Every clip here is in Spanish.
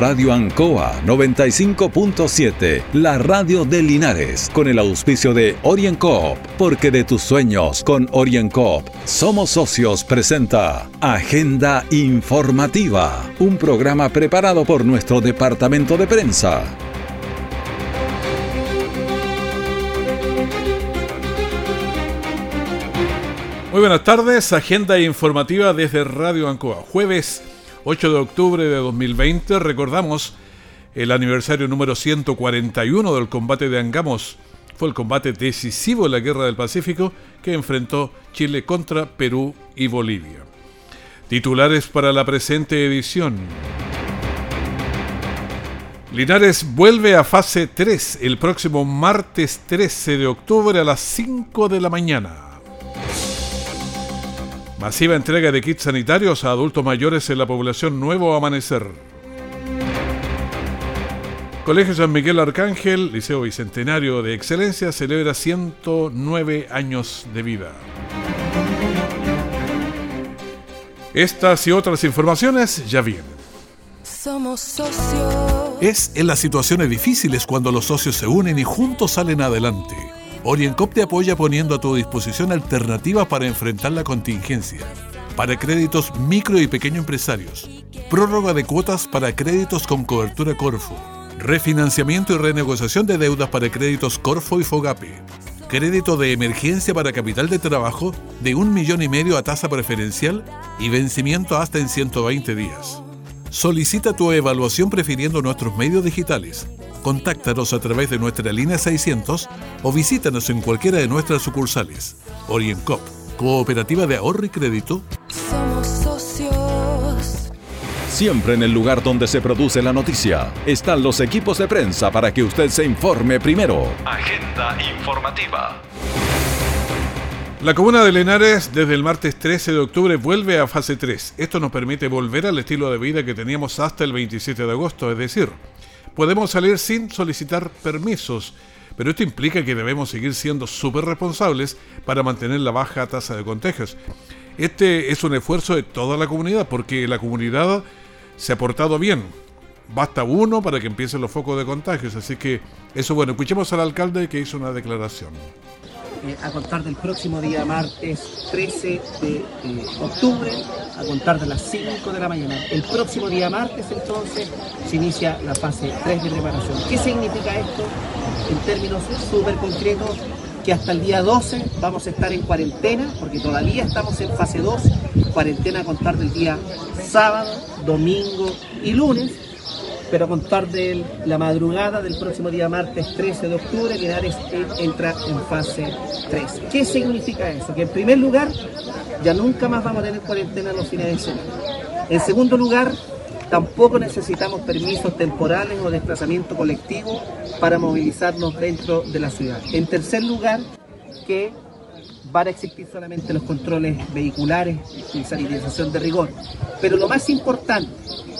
Radio Ancoa 95.7, la radio de Linares, con el auspicio de OrienCoop, porque de tus sueños con OrienCoop somos socios presenta Agenda Informativa, un programa preparado por nuestro departamento de prensa. Muy buenas tardes, agenda informativa desde Radio Ancoa. Jueves 8 de octubre de 2020 recordamos el aniversario número 141 del combate de Angamos. Fue el combate decisivo en la Guerra del Pacífico que enfrentó Chile contra Perú y Bolivia. Titulares para la presente edición. Linares vuelve a fase 3 el próximo martes 13 de octubre a las 5 de la mañana. Masiva entrega de kits sanitarios a adultos mayores en la población Nuevo Amanecer. Colegio San Miguel Arcángel, Liceo Bicentenario de Excelencia, celebra 109 años de vida. Estas y otras informaciones ya vienen. Somos socios. Es en las situaciones difíciles cuando los socios se unen y juntos salen adelante. OrienCop te apoya poniendo a tu disposición alternativas para enfrentar la contingencia. Para créditos micro y pequeño empresarios. Prórroga de cuotas para créditos con cobertura Corfo. Refinanciamiento y renegociación de deudas para créditos Corfo y Fogape. Crédito de emergencia para capital de trabajo de un millón y medio a tasa preferencial y vencimiento hasta en 120 días. Solicita tu evaluación prefiriendo nuestros medios digitales Contáctanos a través de nuestra línea 600 o visítanos en cualquiera de nuestras sucursales. OrientCop, Cooperativa de Ahorro y Crédito. Somos socios. Siempre en el lugar donde se produce la noticia están los equipos de prensa para que usted se informe primero. Agenda informativa. La comuna de Lenares desde el martes 13 de octubre vuelve a fase 3. Esto nos permite volver al estilo de vida que teníamos hasta el 27 de agosto, es decir, podemos salir sin solicitar permisos, pero esto implica que debemos seguir siendo súper responsables para mantener la baja tasa de contagios. Este es un esfuerzo de toda la comunidad, porque la comunidad se ha portado bien. Basta uno para que empiecen los focos de contagios, así que eso bueno, escuchemos al alcalde que hizo una declaración. Eh, a contar del próximo día martes 13 de octubre, a contar de las 5 de la mañana. El próximo día martes entonces se inicia la fase 3 de preparación. ¿Qué significa esto? En términos súper concretos, que hasta el día 12 vamos a estar en cuarentena, porque todavía estamos en fase 2, cuarentena a contar del día sábado, domingo y lunes pero a contar de la madrugada del próximo día martes 13 de octubre, Linares entra en fase 3. ¿Qué significa eso? Que en primer lugar, ya nunca más vamos a tener cuarentena los fines de semana. En segundo lugar, tampoco necesitamos permisos temporales o desplazamiento colectivo para movilizarnos dentro de la ciudad. En tercer lugar, que van a existir solamente los controles vehiculares y sanitización de rigor. Pero lo más importante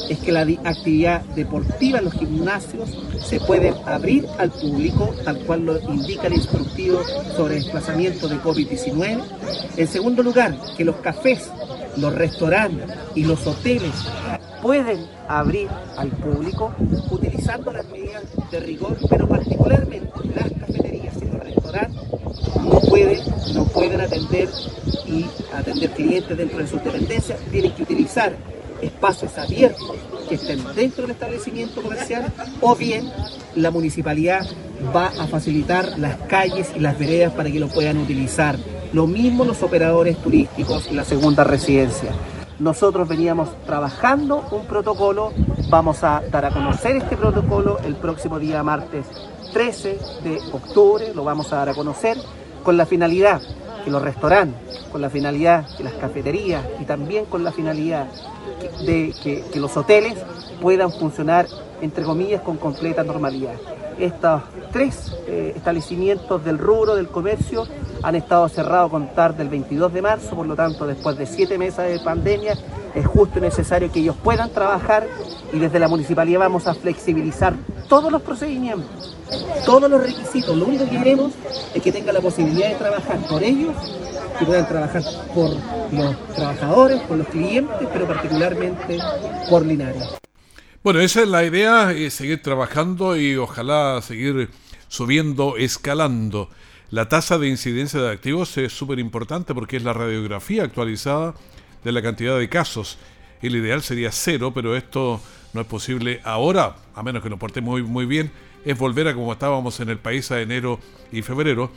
es que la actividad deportiva en los gimnasios se puede abrir al público, tal cual lo indica el instructivo sobre desplazamiento de COVID-19. En segundo lugar, que los cafés, los restaurantes y los hoteles pueden abrir al público utilizando las medidas de rigor, pero particularmente las cafeterías y los restaurantes no pueden, no pueden atender y atender clientes dentro de sus dependencias, tienen que utilizar espacios abiertos que estén dentro del establecimiento comercial o bien la municipalidad va a facilitar las calles y las veredas para que lo puedan utilizar. Lo mismo los operadores turísticos y la segunda residencia. Nosotros veníamos trabajando un protocolo, vamos a dar a conocer este protocolo el próximo día martes 13 de octubre, lo vamos a dar a conocer con la finalidad que los restaurantes, con la finalidad que las cafeterías y también con la finalidad de que, los hoteles puedan funcionar, entre comillas, con completa normalidad. Estos tres eh, establecimientos del rubro del comercio han estado cerrados a contar del 22 de marzo, por lo tanto, después de siete meses de pandemia, es justo y necesario que ellos puedan trabajar y desde la municipalidad vamos a flexibilizar todos los procedimientos, todos los requisitos. Lo único que queremos es que tengan la posibilidad de trabajar por ellos, que puedan trabajar por los trabajadores, por los clientes, pero particularmente por Linares. Bueno, esa es la idea, es seguir trabajando y ojalá seguir subiendo, escalando. La tasa de incidencia de activos es súper importante porque es la radiografía actualizada de la cantidad de casos. El ideal sería cero, pero esto no es posible ahora, a menos que nos portemos muy, muy bien, es volver a como estábamos en el país a enero y febrero.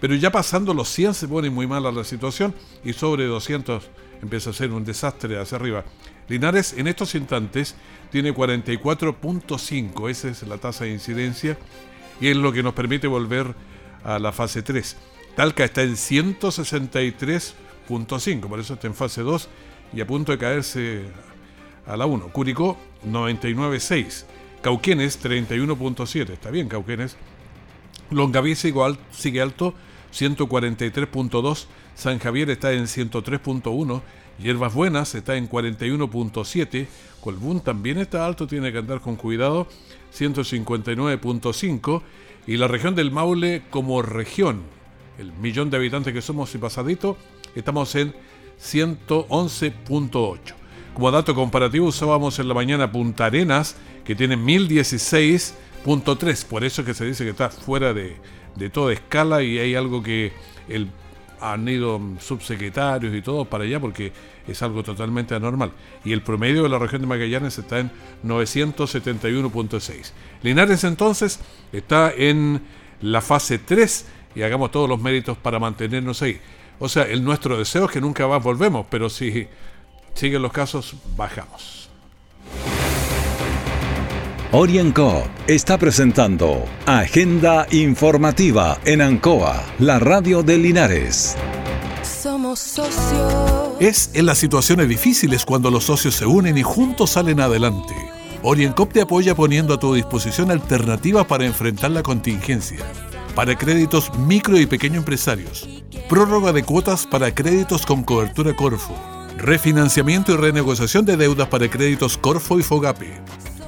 Pero ya pasando los 100 se pone muy mala la situación y sobre 200 empieza a ser un desastre hacia arriba. Linares en estos instantes tiene 44.5, esa es la tasa de incidencia y es lo que nos permite volver a la fase 3. Talca está en 163.5, por eso está en fase 2 y a punto de caerse a la 1. Curicó 99.6, Cauquenes 31.7, está bien Cauquenes. Longaví sigue alto 143.2, San Javier está en 103.1, Hierbas Buenas está en 41.7, Colbún también está alto, tiene que andar con cuidado, 159.5, y la región del Maule como región, el millón de habitantes que somos y pasadito, estamos en 111.8. Como dato comparativo usábamos en la mañana Punta Arenas, que tiene 1016.3, por eso que se dice que está fuera de, de toda escala y hay algo que el, han ido subsecretarios y todo para allá porque es algo totalmente anormal. Y el promedio de la región de Magallanes está en 971.6. Linares entonces está en la fase 3 y hagamos todos los méritos para mantenernos ahí. O sea, el nuestro deseo es que nunca más volvemos, pero si siguen los casos, bajamos. Orienco está presentando Agenda Informativa en Ancoa, la radio de Linares. Somos socios. Es en las situaciones difíciles cuando los socios se unen y juntos salen adelante. Oriencop te apoya poniendo a tu disposición alternativas para enfrentar la contingencia. Para créditos micro y pequeño empresarios. Prórroga de cuotas para créditos con cobertura Corfo. Refinanciamiento y renegociación de deudas para créditos Corfo y Fogape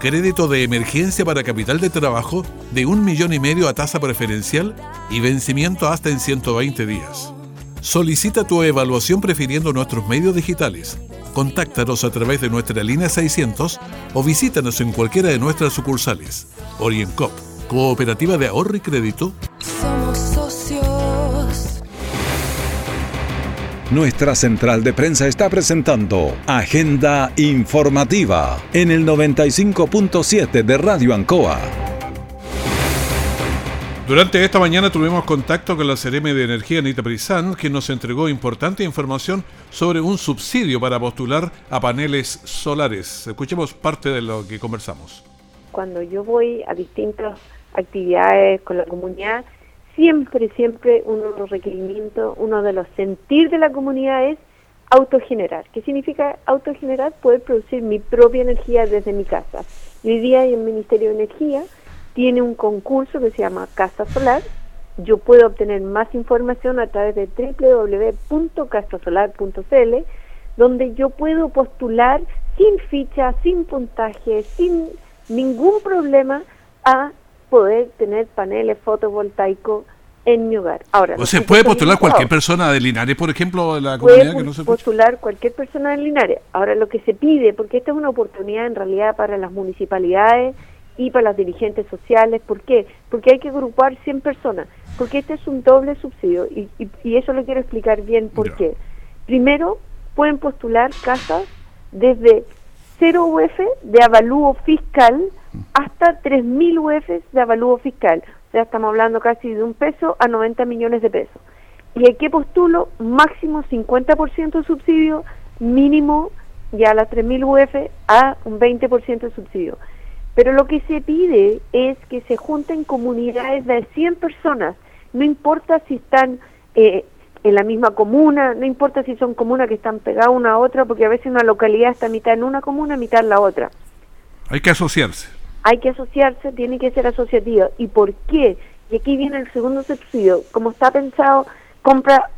crédito de emergencia para capital de trabajo de un millón y medio a tasa preferencial y vencimiento hasta en 120 días. Solicita tu evaluación prefiriendo nuestros medios digitales. Contáctanos a través de nuestra línea 600 o visítanos en cualquiera de nuestras sucursales. OrientCop, Cooperativa de Ahorro y Crédito. Somos Nuestra central de prensa está presentando Agenda Informativa en el 95.7 de Radio Ancoa. Durante esta mañana tuvimos contacto con la CRM de Energía Anita Prizán, que nos entregó importante información sobre un subsidio para postular a paneles solares. Escuchemos parte de lo que conversamos. Cuando yo voy a distintas actividades con la comunidad, siempre, siempre uno de los requerimientos, uno de los sentir de la comunidad es autogenerar. ¿Qué significa autogenerar? Poder producir mi propia energía desde mi casa. Hoy día el Ministerio de Energía tiene un concurso que se llama Casa Solar. Yo puedo obtener más información a través de www.casasolar.cl, donde yo puedo postular sin ficha, sin puntaje, sin ningún problema a poder tener paneles fotovoltaicos en mi hogar. Ahora, o sea, puede postular cualquier persona de Linares, por ejemplo, de la comunidad puede que no se postular cualquier persona de Linares. Ahora, lo que se pide, porque esta es una oportunidad en realidad para las municipalidades y para las dirigentes sociales, ¿por qué? Porque hay que agrupar 100 personas, porque este es un doble subsidio y, y, eso lo quiero explicar bien por qué. Primero, pueden postular casas desde 0 UF de avalúo fiscal hasta 3.000 UF de avalúo fiscal. O sea, estamos hablando casi de un peso a 90 millones de pesos. ¿Y hay que postulo? Máximo 50% de subsidio, mínimo ya a las 3.000 UF a un 20% de subsidio. Pero lo que se pide es que se junten comunidades de 100 personas, no importa si están eh, en la misma comuna, no importa si son comunas que están pegadas una a otra, porque a veces una localidad está mitad en una comuna, mitad en la otra. Hay que asociarse hay que asociarse, tiene que ser asociativo. ¿Y por qué? Y aquí viene el segundo subsidio. Como está pensado, compra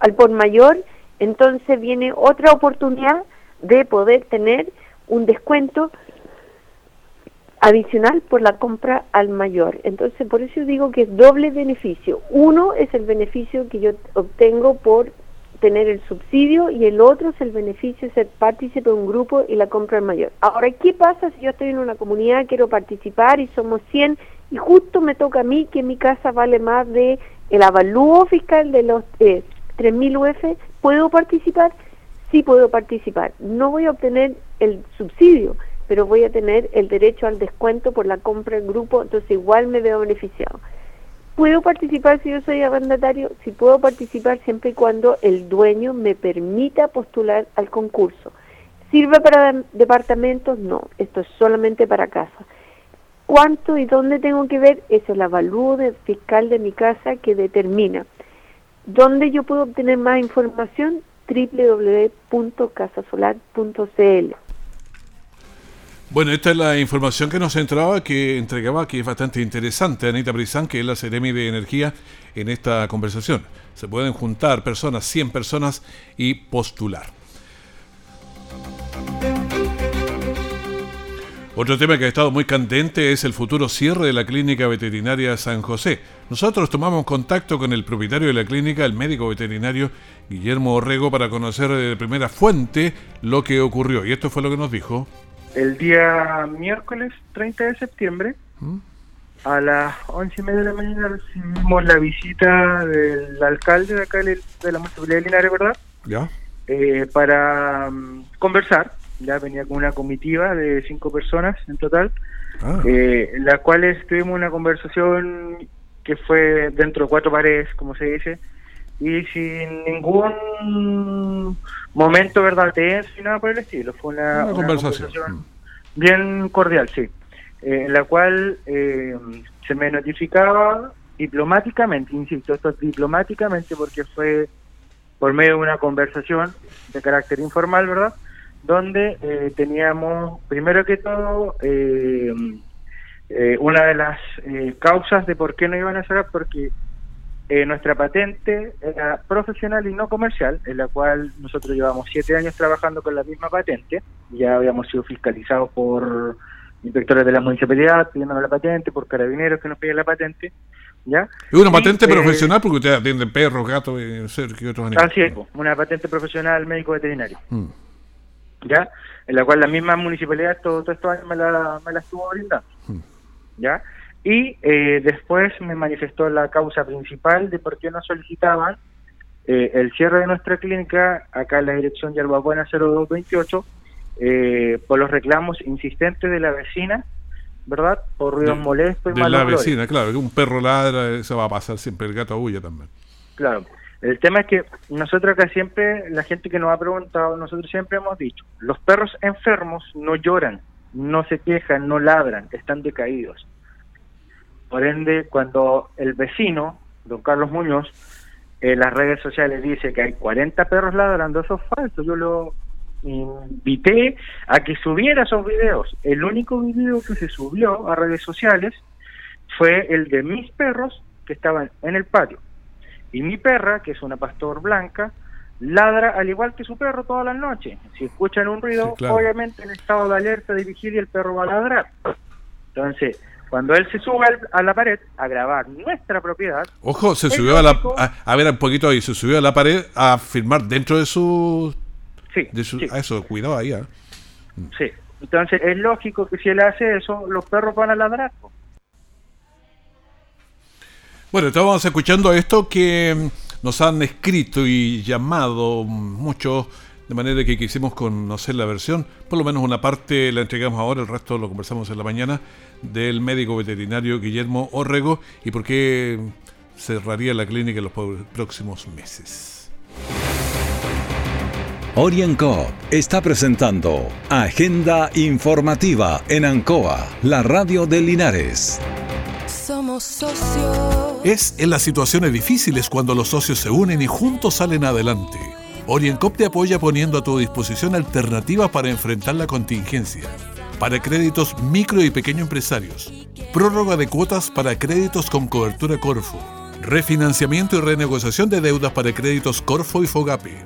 al por mayor, entonces viene otra oportunidad de poder tener un descuento adicional por la compra al mayor. Entonces, por eso digo que es doble beneficio. Uno es el beneficio que yo obtengo por obtener el subsidio y el otro es el beneficio de ser partícipe de un grupo y la compra es mayor. Ahora, ¿qué pasa si yo estoy en una comunidad, quiero participar y somos 100 y justo me toca a mí que mi casa vale más de el avalúo fiscal de los eh, 3.000 UF? ¿Puedo participar? Sí puedo participar. No voy a obtener el subsidio, pero voy a tener el derecho al descuento por la compra en grupo, entonces igual me veo beneficiado. ¿Puedo participar si yo soy arrendatario? Sí puedo participar siempre y cuando el dueño me permita postular al concurso. ¿Sirve para de- departamentos? No, esto es solamente para casa. ¿Cuánto y dónde tengo que ver? Es el avalúo fiscal de mi casa que determina. ¿Dónde yo puedo obtener más información? www.casasolar.cl Bueno, esta es la información que nos entraba, que entregaba, que es bastante interesante, Anita Brizán, que es la Ceremi de Energía, en esta conversación. Se pueden juntar personas, 100 personas, y postular. Otro tema que ha estado muy candente es el futuro cierre de la clínica veterinaria San José. Nosotros tomamos contacto con el propietario de la clínica, el médico veterinario Guillermo Orrego, para conocer de primera fuente lo que ocurrió. Y esto fue lo que nos dijo. El día miércoles 30 de septiembre a las once y media de la mañana recibimos la visita del alcalde de acá de la municipalidad de Linares, ¿verdad? ¿Ya? Eh, para mm, conversar. Ya venía con una comitiva de cinco personas en total, Ah, eh, en la cual tuvimos una conversación que fue dentro de cuatro paredes, como se dice, y sin ningún momento verdad tenso ni nada por el estilo. Fue una, una una conversación. conversación bien cordial, sí, eh, en la cual eh, se me notificaba diplomáticamente, insisto, esto es diplomáticamente porque fue por medio de una conversación de carácter informal, ¿verdad? Donde eh, teníamos, primero que todo, eh, eh, una de las eh, causas de por qué no iban a sacar, porque eh, nuestra patente era profesional y no comercial, en la cual nosotros llevamos siete años trabajando con la misma patente, ya habíamos sido fiscalizados por inspectores de la municipalidad pidiendo la patente, por carabineros que nos piden la patente, ¿ya? Es una Y, patente eh, profesional porque ustedes atienden perros, gatos, y otros animales. Así es, po, una patente profesional médico veterinario, Mm. ¿ya? En la cual la misma municipalidad todo- todos estos años me la, me la estuvo brindando, Mm. ¿ya? Y eh, después me manifestó la causa principal de por qué no solicitaban eh, el cierre de nuestra clínica acá en la dirección Yerbabuena 0228 eh, por los reclamos insistentes de la vecina, ¿verdad? Por ruidos De- molestos y De la malos vecina, claro, que un perro ladra, eso va a pasar siempre, el gato aúlla también. Claro. El tema es que nosotros acá siempre, la gente que nos ha preguntado, nosotros siempre hemos dicho, los perros enfermos no lloran, no se quejan, no ladran, están decaídos. Por ende, cuando el vecino, don Carlos Muñoz, en las redes sociales dice que hay 40 perros ladrando, eso es falso. Yo lo invité a que subiera esos videos. El único video que se subió a redes sociales fue el de mis perros que estaban en el patio. Y mi perra, que es una pastor blanca, ladra al igual que su perro todas las noches. Si escuchan un ruido, Sí, claro. obviamente en estado de alerta de vigilia el perro va a ladrar. Entonces, cuando él se sube a la pared a grabar nuestra propiedad, Ojo, se subió a la. A, a ver, un poquito ahí, se subió a la pared a filmar dentro de su. sí, De su sí, a eso, cuidado ahí, ¿ah? sí. Entonces, es lógico que si él hace eso, los perros van a ladrar. Bueno, estábamos escuchando esto que nos han escrito y llamado mucho, de manera que quisimos conocer la versión. Por lo menos una parte la entregamos ahora, el resto lo conversamos en la mañana, del médico veterinario Guillermo Orrego y por qué cerraría la clínica en los próximos meses. OrienCop está presentando Agenda Informativa en Ancoa, la radio de Linares. Somos socios. Es en las situaciones difíciles cuando los socios se unen y juntos salen adelante. OrienCop te apoya poniendo a tu disposición alternativas para enfrentar la contingencia. Para créditos micro y pequeño empresarios. Prórroga de cuotas para créditos con cobertura Corfo. Refinanciamiento y renegociación de deudas para créditos Corfo y Fogape.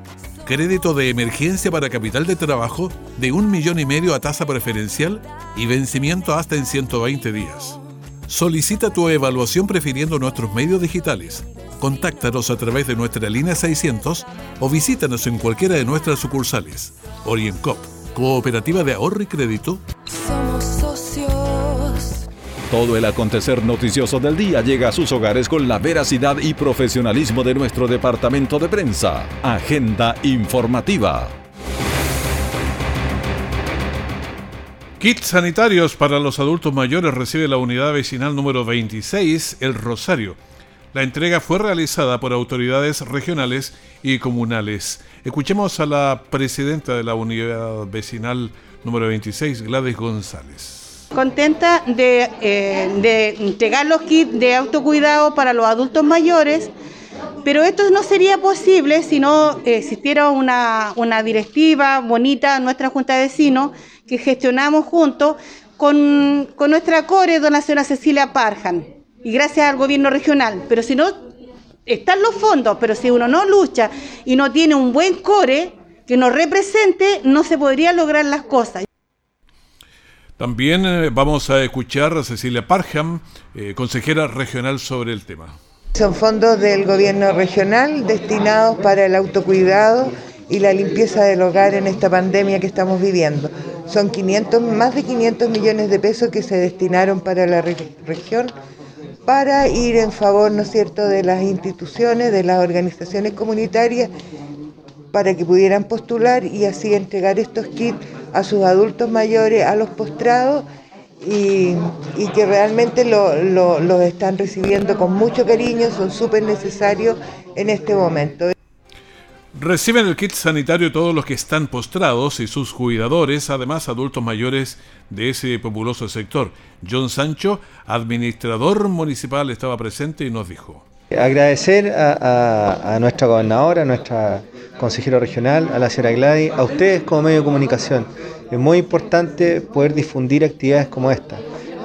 Crédito de emergencia para capital de trabajo de un millón y medio a tasa preferencial y vencimiento hasta en 120 días. Solicita tu evaluación prefiriendo nuestros medios digitales. Contáctanos a través de nuestra línea 600 o visítanos en cualquiera de nuestras sucursales. OrientCop, Cooperativa de Ahorro y Crédito. Somos socios. Todo el acontecer noticioso del día llega a sus hogares con la veracidad y profesionalismo de nuestro departamento de prensa. Agenda informativa. Kits sanitarios para los adultos mayores recibe la unidad vecinal número 26, El Rosario. La entrega fue realizada por autoridades regionales y comunales. Escuchemos a la presidenta de la unidad vecinal número 26, Gladys González. Contenta de, eh, entregar los kits de autocuidado para los adultos mayores, pero esto no sería posible si no existiera una, directiva bonita nuestra Junta de Vecinos que gestionamos juntos con, nuestra core, don la señora Cecilia Parjan, y gracias al gobierno regional. Pero si no, están los fondos, pero si uno no lucha y no tiene un buen core que nos represente, no se podría lograr las cosas. También eh, vamos a escuchar a Cecilia Parham, eh, consejera regional sobre el tema. Son fondos del gobierno regional destinados para el autocuidado y la limpieza del hogar en esta pandemia que estamos viviendo. Son 500, más de 500 millones de pesos que se destinaron para la re región para ir en favor, ¿no es cierto?, de las instituciones, de las organizaciones comunitarias, para que pudieran postular y así entregar estos kits a sus adultos mayores, a los postrados, y, que realmente los lo, lo están recibiendo con mucho cariño, son súper necesarios en este momento. Reciben el kit sanitario todos los que están postrados y sus cuidadores, además adultos mayores de ese populoso sector. John Sancho, administrador municipal, estaba presente y nos dijo. Agradecer a, nuestra gobernadora, a nuestra consejera regional, a la señora Gladys, a ustedes como medio de comunicación. Es muy importante poder difundir actividades como esta,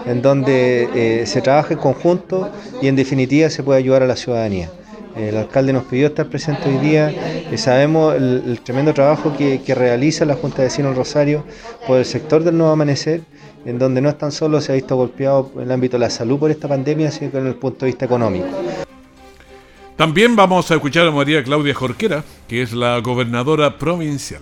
en donde eh, se trabaja en conjunto y en definitiva se puede ayudar a la ciudadanía. El alcalde nos pidió estar presente hoy día. Eh, sabemos el, el, tremendo trabajo que, que, realiza la Junta de Vecinos Rosario por el sector del Nuevo Amanecer, en donde no es tan solo se ha visto golpeado en el ámbito de la salud por esta pandemia, sino que en el punto de vista económico. También vamos a escuchar a María Claudia Jorquera, que es la gobernadora provincial.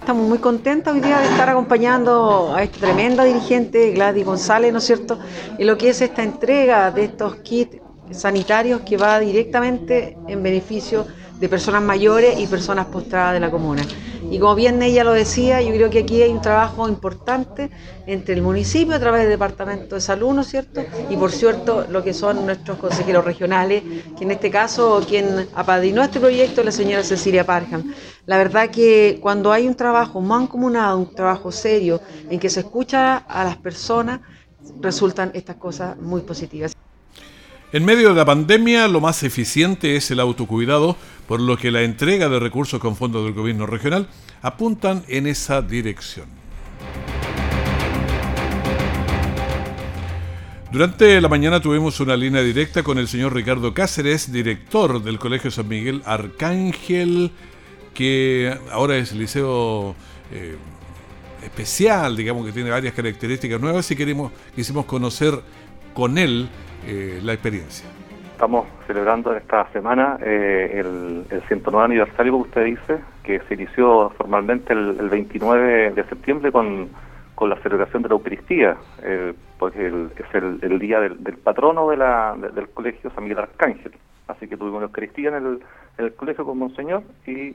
Estamos muy contentos hoy día de estar acompañando a esta tremenda dirigente, Gladys González, ¿no es cierto?, en lo que es esta entrega de estos kits sanitarios que va directamente en beneficio de personas mayores y personas postradas de la comuna. Y como bien ella lo decía, yo creo que aquí hay un trabajo importante entre el municipio a través del Departamento de Salud, ¿no es cierto? Y por cierto, lo que son nuestros consejeros regionales, que en este caso quien apadrinó este proyecto es la señora Cecilia Parham. La verdad que cuando hay un trabajo mancomunado, un trabajo serio, en que se escucha a las personas, resultan estas cosas muy positivas. En medio de la pandemia, lo más eficiente es el autocuidado, por lo que la entrega de recursos con fondos del gobierno regional apuntan en esa dirección. Durante la mañana tuvimos una línea directa con el señor Ricardo Cáceres, director del Colegio San Miguel Arcángel, que ahora es liceo eh, especial, digamos que tiene varias características nuevas y queremos, quisimos conocer con él eh, la experiencia. Estamos celebrando esta semana eh, el, el, 109 aniversario, como usted dice, que se inició formalmente el, el 29 de septiembre con, con, la celebración de la Eucaristía, eh, porque es el, el día del, del, patrono de la, de, del colegio San Miguel Arcángel. Así que tuvimos la Eucaristía en el, en el colegio con Monseñor y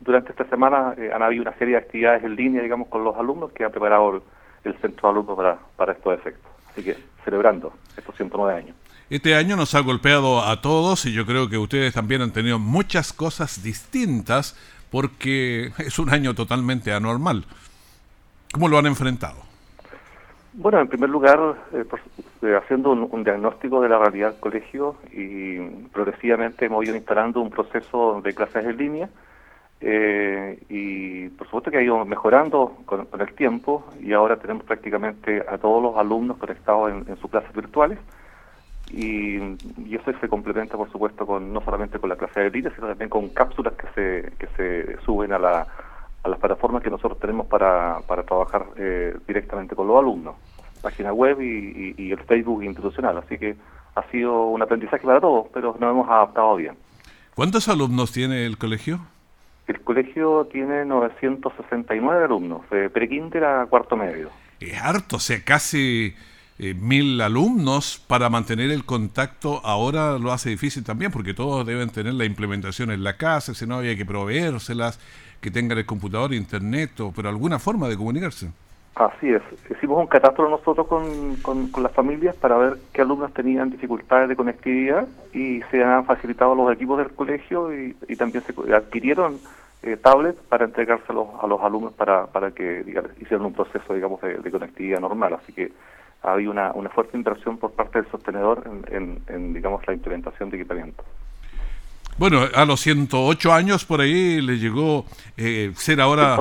durante esta semana eh, han habido una serie de actividades en línea, digamos, con los alumnos que ha preparado el, el centro de alumnos para, para estos efectos. Así que celebrando estos 109 años. Este año nos ha golpeado a todos y yo creo que ustedes también han tenido muchas cosas distintas porque es un año totalmente anormal. ¿Cómo lo han enfrentado? Bueno, en primer lugar, eh, por, eh, haciendo un, un, diagnóstico de la realidad del colegio y progresivamente hemos ido instalando un proceso de clases en línea eh, y por supuesto que ha ido mejorando con, con, el tiempo y ahora tenemos prácticamente a todos los alumnos conectados en, sus clases virtuales. Y, y, eso se complementa por supuesto con no solamente con la clase de línea sino también con cápsulas que se que se suben a la a las plataformas que nosotros tenemos para, para trabajar eh, directamente con los alumnos. Página web y el Facebook institucional. Así que ha sido un aprendizaje para todos pero nos hemos adaptado bien. ¿Cuántos alumnos tiene el colegio? El colegio tiene 969 alumnos, de prekinder a cuarto medio. Es harto, o sea, casi eh, mil alumnos para mantener el contacto ahora lo hace difícil también porque todos deben tener la implementación en la casa, si no había que proveérselas, que tengan el computador, internet o pero alguna forma de comunicarse. Así es, hicimos un catastro nosotros con, con, las familias para ver qué alumnos tenían dificultades de conectividad y se han facilitado los equipos del colegio y, también se adquirieron eh, tablets para entregárselos a los alumnos para, para que digamos, hicieran un proceso digamos de, conectividad normal. Así que ha habido una, una fuerte inversión por parte del sostenedor en, digamos la implementación de equipamiento. Bueno, a los 108 años por ahí le llegó eh, ser ahora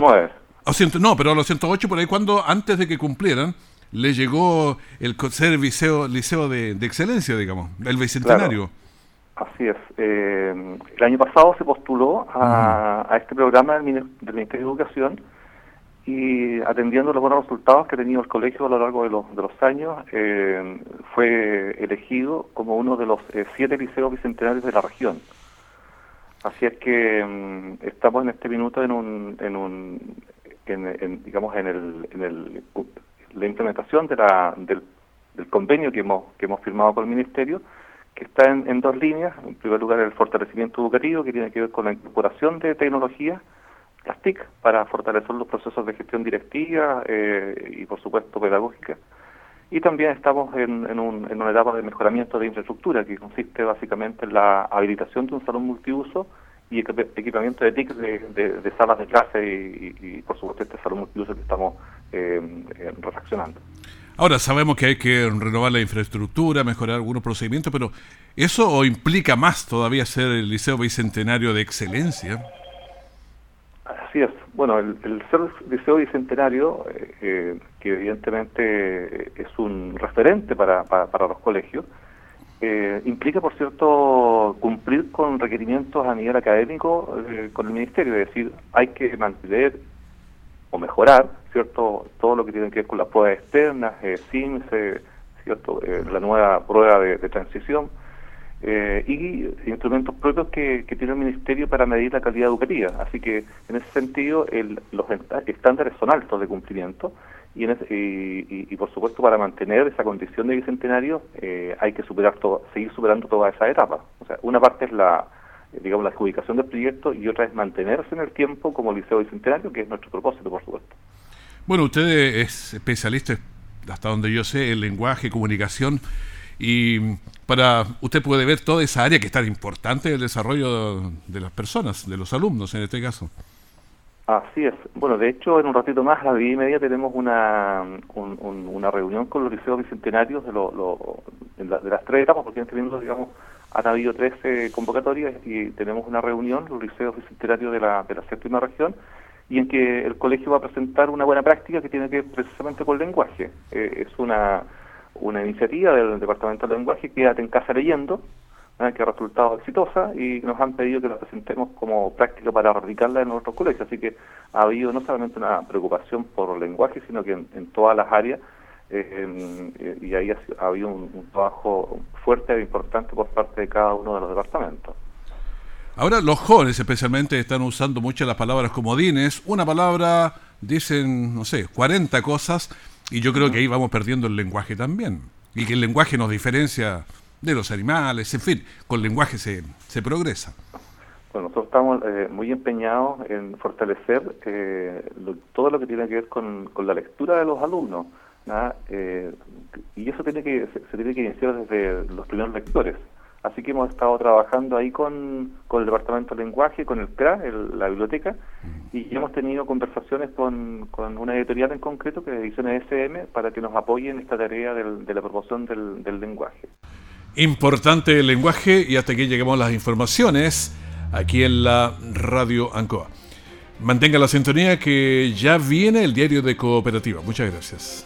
no, pero a los 108 por ahí, cuando antes de que cumplieran, le llegó el ser liceo, liceo de, excelencia, digamos, el bicentenario. Así es. Eh, el año pasado se postuló a, este programa del, Ministerio de Educación y atendiendo los buenos resultados que ha tenido el colegio a lo largo de los, de los años, eh, fue elegido como uno de los eh, siete liceos bicentenarios de la región. Así es que mm, estamos en este minuto en un, en un en, digamos en, el, en el, la implementación de la, del, convenio que hemos, que hemos firmado con el Ministerio, que está en, dos líneas. En primer lugar, el fortalecimiento educativo, que tiene que ver con la incorporación de tecnología, las TIC, para fortalecer los procesos de gestión directiva eh, y, por supuesto, pedagógica. Y también estamos en, en, un, en una etapa de mejoramiento de infraestructura, que consiste básicamente en la habilitación de un salón multiuso y equipamiento de TIC de, salas de clase y, por supuesto este salón multiuso que estamos eh, eh, refaccionando. Ahora sabemos que hay que renovar la infraestructura, mejorar algunos procedimientos, pero ¿eso implica más todavía ser el Liceo Bicentenario de Excelencia? Así es. Bueno, el, ser Liceo Bicentenario, eh, que evidentemente es un referente para, para los colegios, eh, implica, por cierto, cumplir con requerimientos a nivel académico eh, con el Ministerio, es decir, hay que mantener o mejorar, ¿cierto?, todo lo que tiene que ver con las pruebas externas, eh, SIMS, ¿cierto?, la nueva prueba de, transición, y instrumentos propios que, tiene el Ministerio para medir la calidad educativa. Así que, en ese sentido, los estándares son altos de cumplimiento y, y, por supuesto para mantener esa condición de bicentenario eh, hay que superar todo, seguir superando toda esa etapa. O sea, una parte es la digamos la adjudicación del proyecto y otra es mantenerse en el tiempo como liceo bicentenario, que es nuestro propósito, por supuesto. Bueno, usted es especialista, hasta donde yo sé, en lenguaje, comunicación, y para usted puede ver toda esa área que es tan importante en el desarrollo de las personas, de los alumnos en este caso. Así es. Bueno, de hecho, en un ratito más, a las diez y media, tenemos una, una reunión con los liceos bicentenarios de, lo, de las tres etapas, porque en este momento, digamos, han habido 13 convocatorias y tenemos una reunión, los liceos bicentenarios de la, de la séptima región, y en que el colegio va a presentar una buena práctica que tiene que ver precisamente con el lenguaje. Eh, es una, una iniciativa del Departamento de Lenguaje, Quédate en casa leyendo, ¿eh? que ha resultado exitosa y nos han pedido que la presentemos como práctica para radicarla en nuestros colegios. Así que ha habido no solamente una preocupación por el lenguaje, sino que en, todas las áreas, eh, y ahí ha, habido un, trabajo fuerte e importante por parte de cada uno de los departamentos. Ahora los jóvenes especialmente están usando muchas las palabras comodines. Una palabra dicen, no sé, 40 cosas y yo creo que ahí vamos perdiendo el lenguaje también. Y que el lenguaje nos diferencia de los animales, en fin, con lenguaje se, se progresa. Bueno, nosotros estamos eh, muy empeñados en fortalecer eh, todo lo que tiene que ver con, con la lectura de los alumnos. Eh, y eso tiene que se, tiene que iniciar desde los primeros lectores. Así que hemos estado trabajando ahí con, con el Departamento de Lenguaje, con el CRA, la biblioteca, y hemos tenido conversaciones con, con una editorial en concreto, que es Ediciones SM, para que nos apoyen en esta tarea del, de la promoción del, del lenguaje. Importante el lenguaje y hasta aquí llegamos las informaciones aquí en la Radio Ancoa. Mantenga la sintonía que ya viene el diario de cooperativa. Muchas gracias.